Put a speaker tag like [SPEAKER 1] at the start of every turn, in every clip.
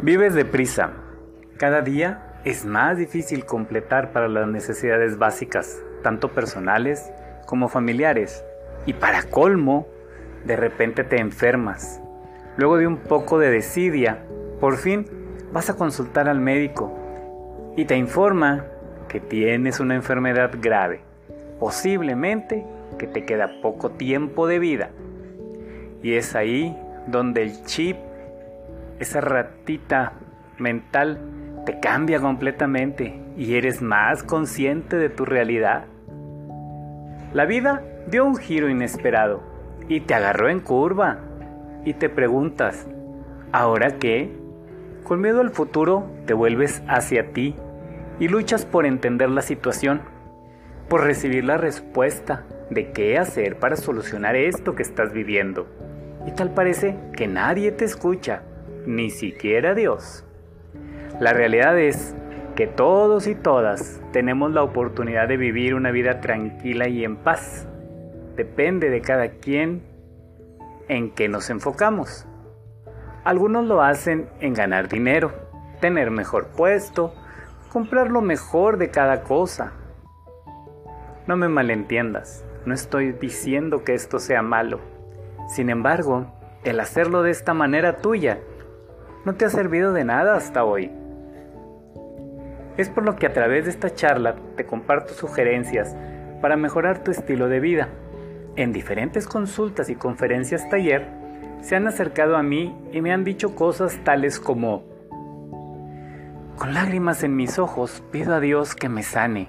[SPEAKER 1] Vives deprisa. Cada día es más difícil completar para las necesidades básicas, tanto personales como familiares. Y para colmo, de repente te enfermas. Luego de un poco de desidia, por fin vas a consultar al médico y te informa que tienes una enfermedad grave, posiblemente que te queda poco tiempo de vida. Y es ahí donde el chip, esa ratita mental, te cambia completamente y eres más consciente de tu realidad. La vida dio un giro inesperado y te agarró en curva y te preguntas, ¿ahora qué? Con miedo al futuro te vuelves hacia ti y luchas por entender la situación, por recibir la respuesta de qué hacer para solucionar esto que estás viviendo. Y tal parece que nadie te escucha, ni siquiera Dios. La realidad es que todos y todas tenemos la oportunidad de vivir una vida tranquila y en paz. Depende de cada quien en qué nos enfocamos. Algunos lo hacen en ganar dinero, tener mejor puesto, comprar lo mejor de cada cosa. No me malentiendas, no estoy diciendo que esto sea malo. Sin embargo, el hacerlo de esta manera tuya no te ha servido de nada hasta hoy. Es por lo que a través de esta charla te comparto sugerencias para mejorar tu estilo de vida. En diferentes consultas y conferencias taller se han acercado a mí y me han dicho cosas tales como, con lágrimas en mis ojos pido a Dios que me sane,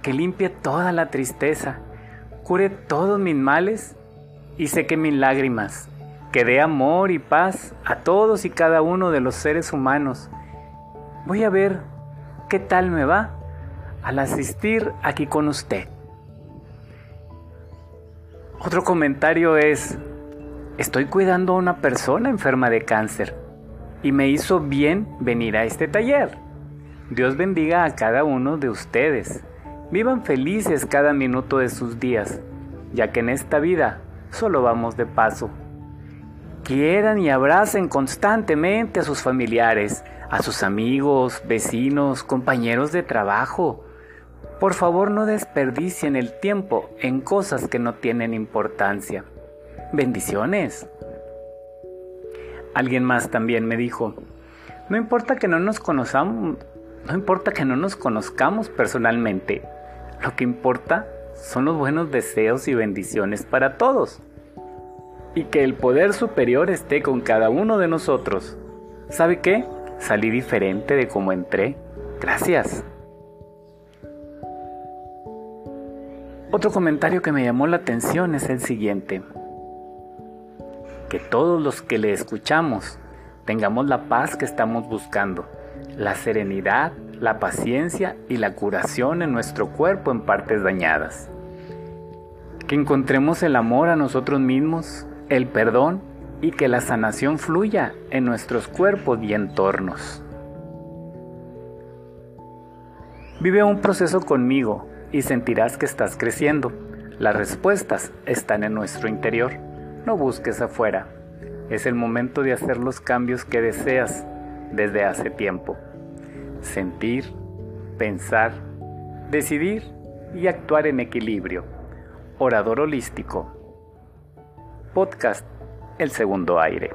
[SPEAKER 1] que limpie toda la tristeza, cure todos mis males y seque mis lágrimas, que dé amor y paz a todos y cada uno de los seres humanos. Voy a ver qué tal me va al asistir aquí con usted. Otro comentario es, estoy cuidando a una persona enferma de cáncer y me hizo bien venir a este taller. Dios bendiga a cada uno de ustedes. Vivan felices cada minuto de sus días, ya que en esta vida solo vamos de paso. Quieran y abracen constantemente a sus familiares, a sus amigos, vecinos, compañeros de trabajo. Por favor no desperdicien el tiempo en cosas que no tienen importancia. Bendiciones. Alguien más también me dijo, no importa que no nos conozcamos, no importa que no nos conozcamos personalmente, lo que importa son los buenos deseos y bendiciones para todos. Y que el poder superior esté con cada uno de nosotros. ¿Sabe qué? Salí diferente de como entré. Gracias. Otro comentario que me llamó la atención es el siguiente. Que todos los que le escuchamos tengamos la paz que estamos buscando, la serenidad, la paciencia y la curación en nuestro cuerpo en partes dañadas. Que encontremos el amor a nosotros mismos, el perdón y que la sanación fluya en nuestros cuerpos y entornos. Vive un proceso conmigo y sentirás que estás creciendo. Las respuestas están en nuestro interior. No busques afuera. Es el momento de hacer los cambios que deseas desde hace tiempo. Sentir, pensar, decidir y actuar en equilibrio. Orador holístico. Podcast el segundo aire.